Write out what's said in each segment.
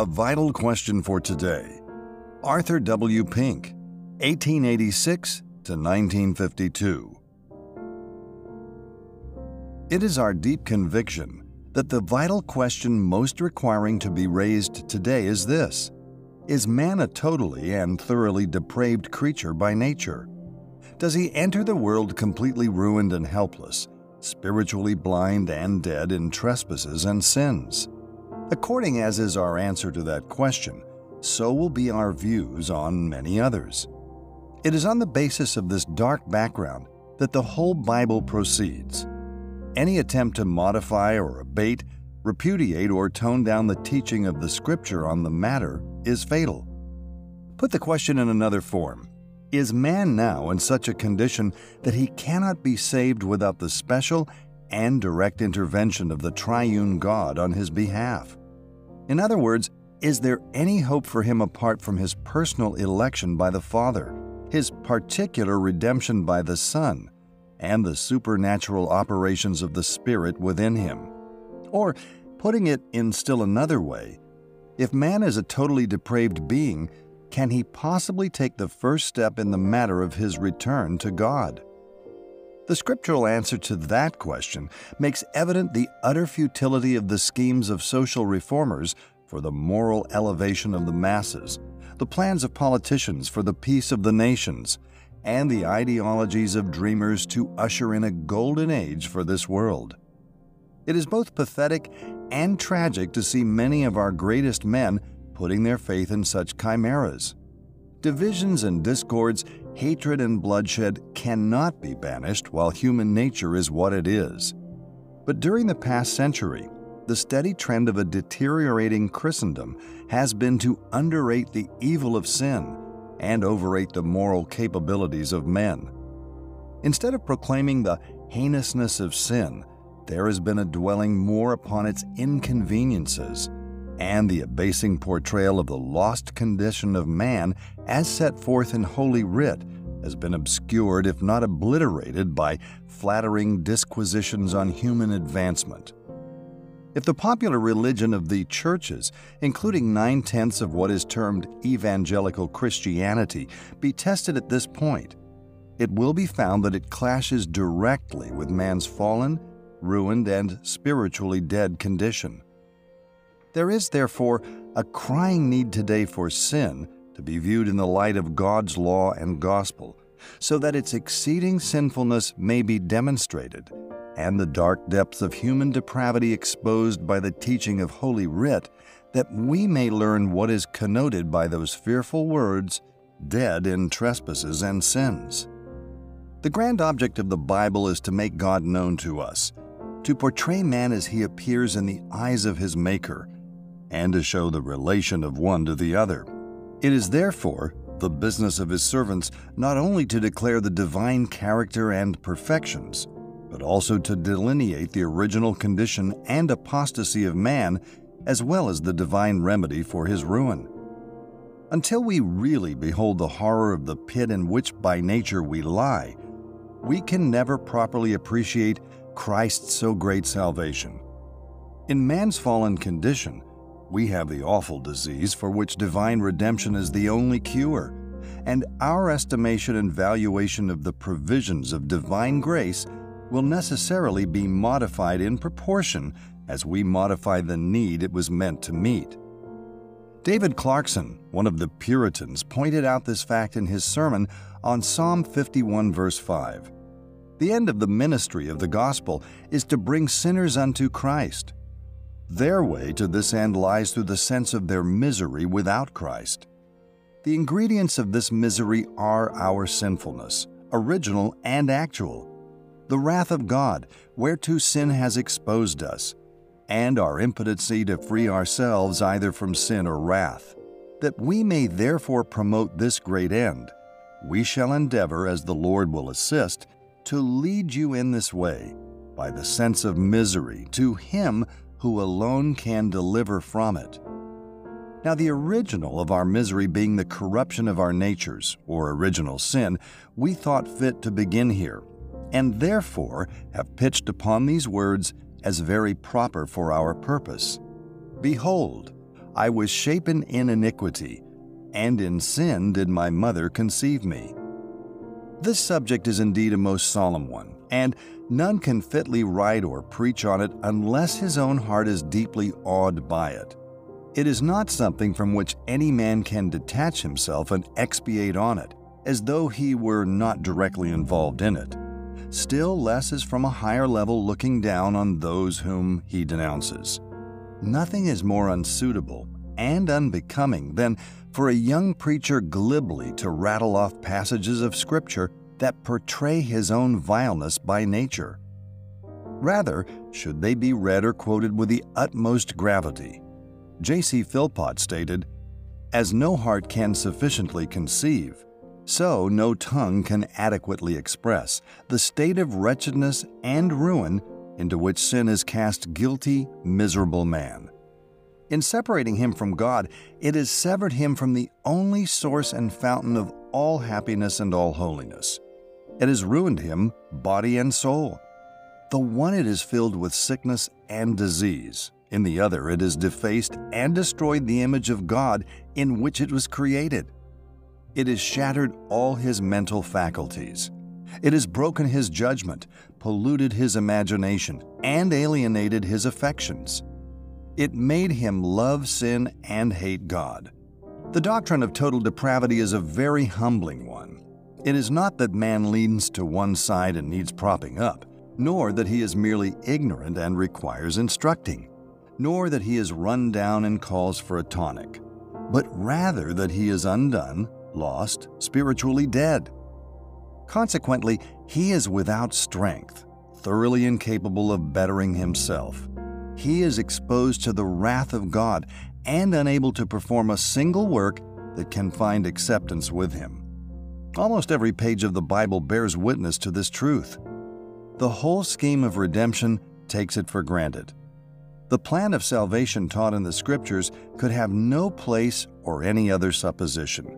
A vital question for today. Arthur W. Pink, 1886 to 1952. It is our deep conviction that the vital question most requiring to be raised today is this Is man a totally and thoroughly depraved creature by nature? Does he enter the world completely ruined and helpless, spiritually blind and dead in trespasses and sins? According as is our answer to that question, so will be our views on many others. It is on the basis of this dark background that the whole Bible proceeds. Any attempt to modify or abate, repudiate, or tone down the teaching of the Scripture on the matter is fatal. Put the question in another form Is man now in such a condition that he cannot be saved without the special and direct intervention of the triune God on his behalf? In other words, is there any hope for him apart from his personal election by the Father, his particular redemption by the Son? and the supernatural operations of the Spirit within him. Or, putting it in still another way, if man is a totally depraved being, can he possibly take the first step in the matter of his return to God? The scriptural answer to that question makes evident the utter futility of the schemes of social reformers for the moral elevation of the masses, the plans of politicians for the peace of the nations, and the ideologies of dreamers to usher in a golden age for this world. It is both pathetic and tragic to see many of our greatest men putting their faith in such chimeras. Divisions and discords, hatred and bloodshed cannot be banished while human nature is what it is. But during the past century, the steady trend of a deteriorating Christendom has been to underrate the evil of sin and overrate the moral capabilities of men. Instead of proclaiming the heinousness of sin, there has been a dwelling more upon its inconveniences and the abasing portrayal of the lost condition of man as set forth in Holy Writ has been obscured, if not obliterated, by flattering disquisitions on human advancement. If the popular religion of the churches, including nine tenths of what is termed evangelical Christianity, be tested at this point, it will be found that it clashes directly with man's fallen, ruined, and spiritually dead condition. There is, therefore, a crying need today for sin to be viewed in the light of God's law and gospel, so that its exceeding sinfulness may be demonstrated and the dark depths of human depravity exposed by the teaching of Holy Writ, that we may learn what is connoted by those fearful words, dead in trespasses and sins. The grand object of the Bible is to make God known to us, to portray man as he appears in the eyes of his Maker, and to show the relation of one to the other. It is therefore the business of his servants not only to declare the divine character and perfections, but also to delineate the original condition and apostasy of man, as well as the divine remedy for his ruin. Until we really behold the horror of the pit in which by nature we lie, we can never properly appreciate Christ's so great salvation. In man's fallen condition, we have the awful disease for which divine redemption is the only cure, and our estimation and valuation of the provisions of divine grace will necessarily be modified in proportion as we modify the need it was meant to meet. David Clarkson, one of the Puritans, pointed out this fact in his sermon on Psalm 51, verse 5. The end of the ministry of the gospel is to bring sinners unto Christ. Their way to this end lies through the sense of their misery without Christ. The ingredients of this misery are our sinfulness, original and actual, the wrath of God, whereto sin has exposed us, and our impotency to free ourselves either from sin or wrath. That we may therefore promote this great end, we shall endeavor, as the Lord will assist, to lead you in this way, by the sense of misery, to Him who alone can deliver from it. Now, the original of our misery being the corruption of our natures, or original sin, we thought fit to begin here and therefore have pitched upon these words as very proper for our purpose. Behold, I was shapen in iniquity, and in sin did my mother conceive me. This subject is indeed a most solemn one, and none can fitly write or preach on it unless his own heart is deeply awed by it. It is not something from which any man can detach himself and expiate on it, as though he were not directly involved in it. Still less is from a higher level looking down on those whom he denounces. Nothing is more unsuitable and unbecoming than for a young preacher glibly to rattle off passages of Scripture that portray his own vileness by nature. Rather, should they be read or quoted with the utmost gravity, J.C. Philpott stated, As no heart can sufficiently conceive, so no tongue can adequately express the state of wretchedness and ruin into which sin has cast guilty, miserable man. In separating him from God, it has severed him from the only source and fountain of all happiness and all holiness. It has ruined him, body and soul. The one it is filled with sickness and disease, in the other, it has defaced and destroyed the image of God in which it was created. It has shattered all his mental faculties. It has broken his judgment, polluted his imagination, and alienated his affections. It made him love sin and hate God. The doctrine of total depravity is a very humbling one. It is not that man leans to one side and needs propping up, nor that he is merely ignorant and requires instructing nor that he is run down and calls for a tonic, but rather that he is undone, lost, spiritually dead. Consequently, he is without strength, thoroughly incapable of bettering himself. He is exposed to the wrath of God and unable to perform a single work that can find acceptance with him. Almost every page of the Bible bears witness to this truth. The whole scheme of redemption takes it for granted. The plan of salvation taught in the Scriptures could have no place or any other supposition.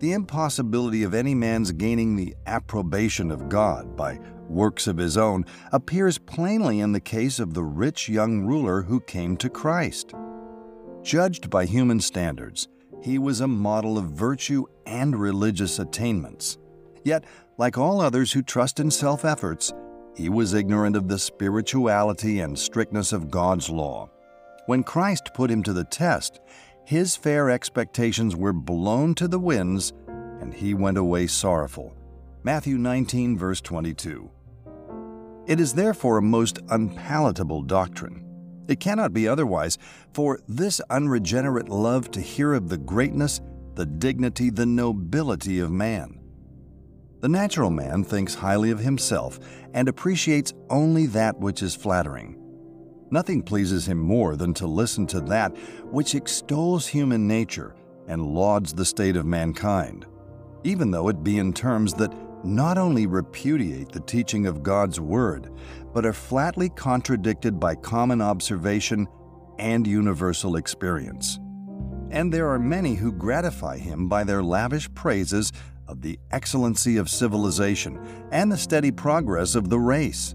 The impossibility of any man's gaining the approbation of God by works of his own appears plainly in the case of the rich young ruler who came to Christ. Judged by human standards, he was a model of virtue and religious attainments. Yet, like all others who trust in self efforts, he was ignorant of the spirituality and strictness of God's law. When Christ put him to the test, his fair expectations were blown to the winds, and he went away sorrowful. Matthew 19, verse 22. It is therefore a most unpalatable doctrine. It cannot be otherwise, for this unregenerate love to hear of the greatness, the dignity, the nobility of man. The natural man thinks highly of himself and appreciates only that which is flattering. Nothing pleases him more than to listen to that which extols human nature and lauds the state of mankind, even though it be in terms that not only repudiate the teaching of God's Word, but are flatly contradicted by common observation and universal experience. And there are many who gratify him by their lavish praises of the excellency of civilization and the steady progress of the race.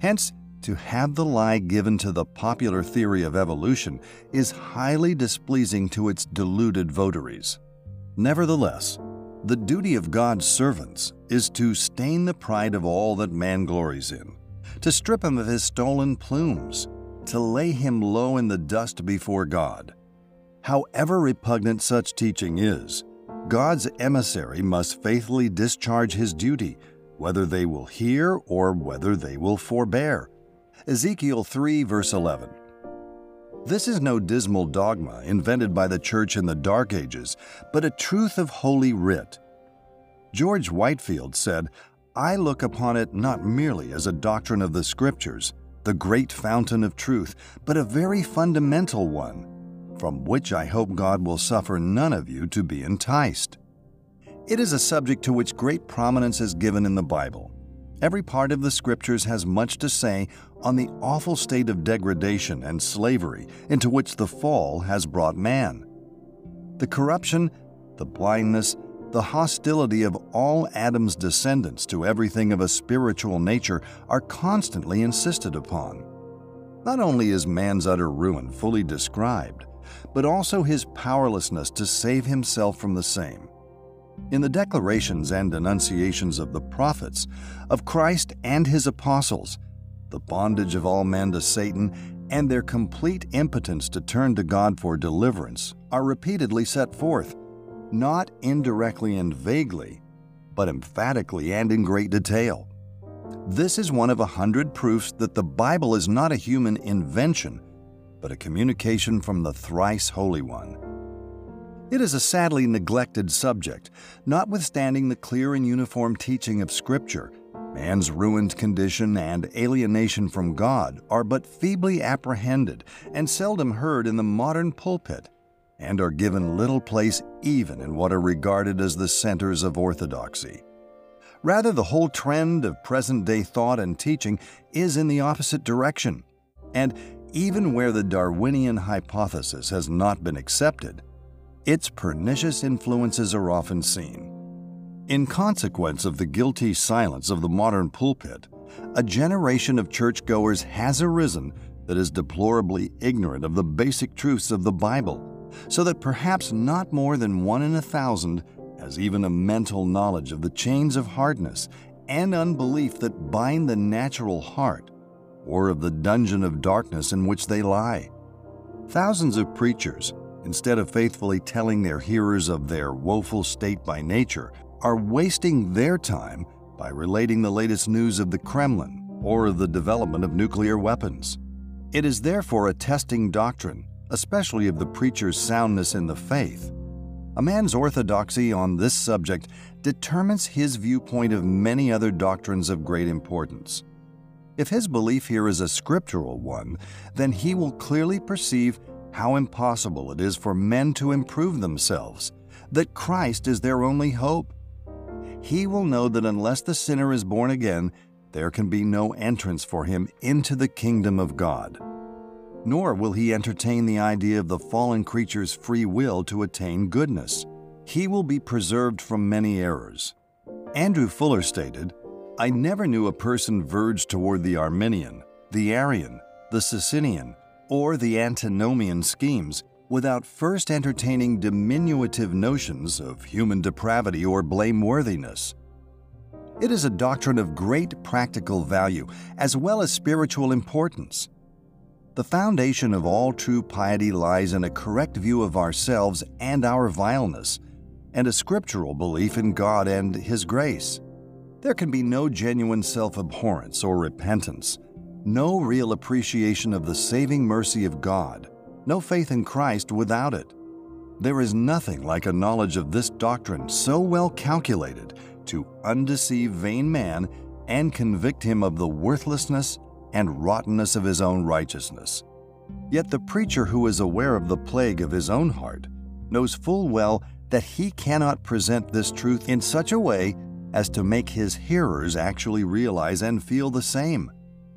Hence, to have the lie given to the popular theory of evolution is highly displeasing to its deluded votaries. Nevertheless, the duty of God's servants is to stain the pride of all that man glories in, to strip him of his stolen plumes, to lay him low in the dust before God. However repugnant such teaching is, God's emissary must faithfully discharge his duty, whether they will hear or whether they will forbear. Ezekiel 3, verse 11. This is no dismal dogma invented by the church in the Dark Ages, but a truth of Holy Writ. George Whitefield said, I look upon it not merely as a doctrine of the Scriptures, the great fountain of truth, but a very fundamental one from which I hope God will suffer none of you to be enticed. It is a subject to which great prominence is given in the Bible. Every part of the Scriptures has much to say on the awful state of degradation and slavery into which the fall has brought man. The corruption, the blindness, the hostility of all Adam's descendants to everything of a spiritual nature are constantly insisted upon. Not only is man's utter ruin fully described, but also his powerlessness to save himself from the same. In the declarations and denunciations of the prophets, of Christ and his apostles, the bondage of all men to Satan, and their complete impotence to turn to God for deliverance are repeatedly set forth, not indirectly and vaguely, but emphatically and in great detail. This is one of a hundred proofs that the Bible is not a human invention, but a communication from the thrice Holy One. It is a sadly neglected subject, notwithstanding the clear and uniform teaching of Scripture. Man's ruined condition and alienation from God are but feebly apprehended and seldom heard in the modern pulpit, and are given little place even in what are regarded as the centers of orthodoxy. Rather, the whole trend of present day thought and teaching is in the opposite direction. And even where the Darwinian hypothesis has not been accepted, its pernicious influences are often seen. In consequence of the guilty silence of the modern pulpit, a generation of churchgoers has arisen that is deplorably ignorant of the basic truths of the Bible, so that perhaps not more than one in a thousand has even a mental knowledge of the chains of hardness and unbelief that bind the natural heart, or of the dungeon of darkness in which they lie. Thousands of preachers, instead of faithfully telling their hearers of their woeful state by nature, are wasting their time by relating the latest news of the Kremlin or the development of nuclear weapons. It is therefore a testing doctrine, especially of the preacher's soundness in the faith, a man's orthodoxy on this subject determines his viewpoint of many other doctrines of great importance. If his belief here is a scriptural one, then he will clearly perceive how impossible it is for men to improve themselves, that Christ is their only hope. He will know that unless the sinner is born again, there can be no entrance for him into the kingdom of God nor will he entertain the idea of the fallen creature's free will to attain goodness. He will be preserved from many errors. Andrew Fuller stated, I never knew a person verge toward the Arminian, the Arian, the Socinian, or the antinomian schemes without first entertaining diminutive notions of human depravity or blameworthiness. It is a doctrine of great practical value as well as spiritual importance. The foundation of all true piety lies in a correct view of ourselves and our vileness, and a scriptural belief in God and His grace. There can be no genuine self abhorrence or repentance, no real appreciation of the saving mercy of God, no faith in Christ without it. There is nothing like a knowledge of this doctrine so well calculated to undeceive vain man and convict him of the worthlessness and rottenness of his own righteousness. Yet the preacher who is aware of the plague of his own heart knows full well that he cannot present this truth in such a way as to make his hearers actually realize and feel the same,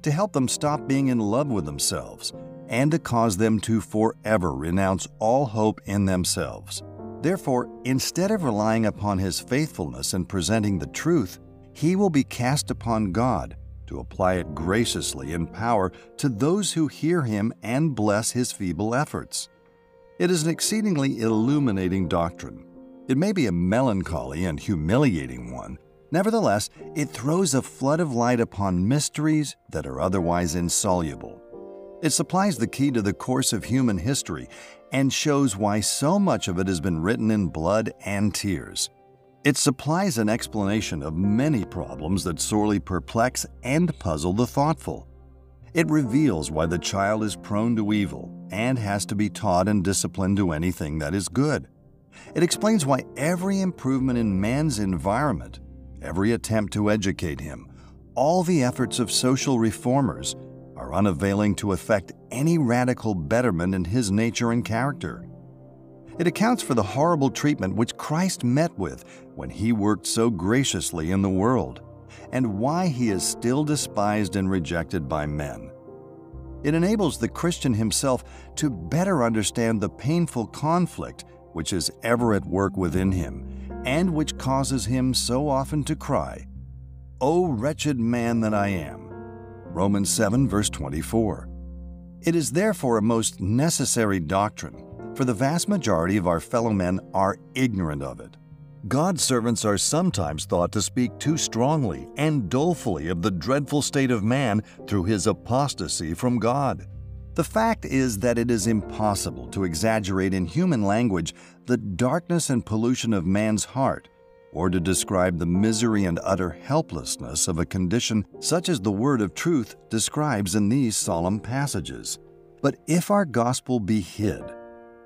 to help them stop being in love with themselves, and to cause them to forever renounce all hope in themselves. Therefore, instead of relying upon his faithfulness in presenting the truth, he will be cast upon God to apply it graciously in power to those who hear him and bless his feeble efforts. It is an exceedingly illuminating doctrine. It may be a melancholy and humiliating one. Nevertheless, it throws a flood of light upon mysteries that are otherwise insoluble. It supplies the key to the course of human history and shows why so much of it has been written in blood and tears. It supplies an explanation of many problems that sorely perplex and puzzle the thoughtful. It reveals why the child is prone to evil and has to be taught and disciplined to anything that is good. It explains why every improvement in man's environment, every attempt to educate him, all the efforts of social reformers are unavailing to effect any radical betterment in his nature and character. It accounts for the horrible treatment which Christ met with when he worked so graciously in the world, and why he is still despised and rejected by men. It enables the Christian himself to better understand the painful conflict which is ever at work within him and which causes him so often to cry, O wretched man that I am. Romans 7, verse 24. It is therefore a most necessary doctrine for the vast majority of our fellow men are ignorant of it. God's servants are sometimes thought to speak too strongly and dolefully of the dreadful state of man through his apostasy from God. The fact is that it is impossible to exaggerate in human language the darkness and pollution of man's heart, or to describe the misery and utter helplessness of a condition such as the Word of Truth describes in these solemn passages. But if our gospel be hid,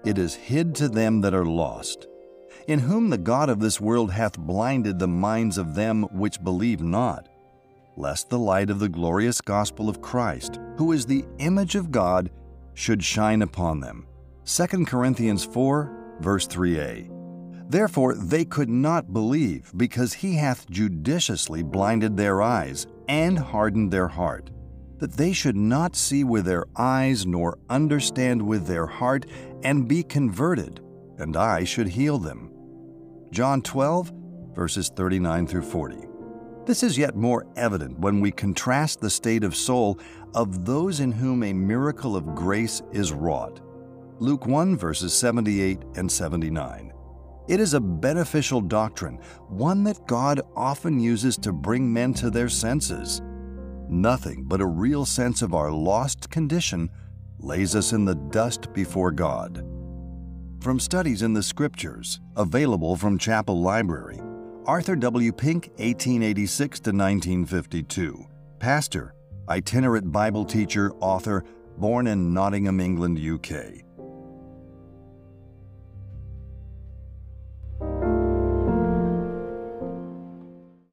it is hid to them that are lost in whom the God of this world hath blinded the minds of them which believe not, lest the light of the glorious gospel of Christ, who is the image of God, should shine upon them. 2 Corinthians 4, verse 3a. Therefore they could not believe, because he hath judiciously blinded their eyes and hardened their heart, that they should not see with their eyes nor understand with their heart and be converted, and I should heal them. John 12, verses 39 through 40. This is yet more evident when we contrast the state of soul of those in whom a miracle of grace is wrought. Luke 1, verses 78 and 79. It is a beneficial doctrine, one that God often uses to bring men to their senses. Nothing but a real sense of our lost condition lays us in the dust before God. From Studies in the Scriptures, available from Chapel Library, Arthur W. Pink, 1886 to 1952. Pastor, itinerant Bible teacher, author, born in Nottingham, England, UK.